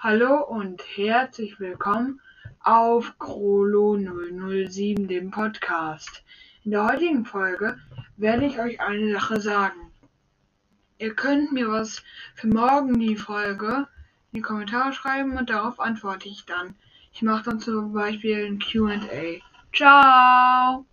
Hallo und herzlich willkommen auf Krolo 007, dem Podcast. In der heutigen Folge werde ich euch eine Sache sagen. Ihr könnt mir was für morgen die Folge in die Kommentare schreiben und darauf antworte ich dann. Ich mache dann zum Beispiel ein QA. Ciao!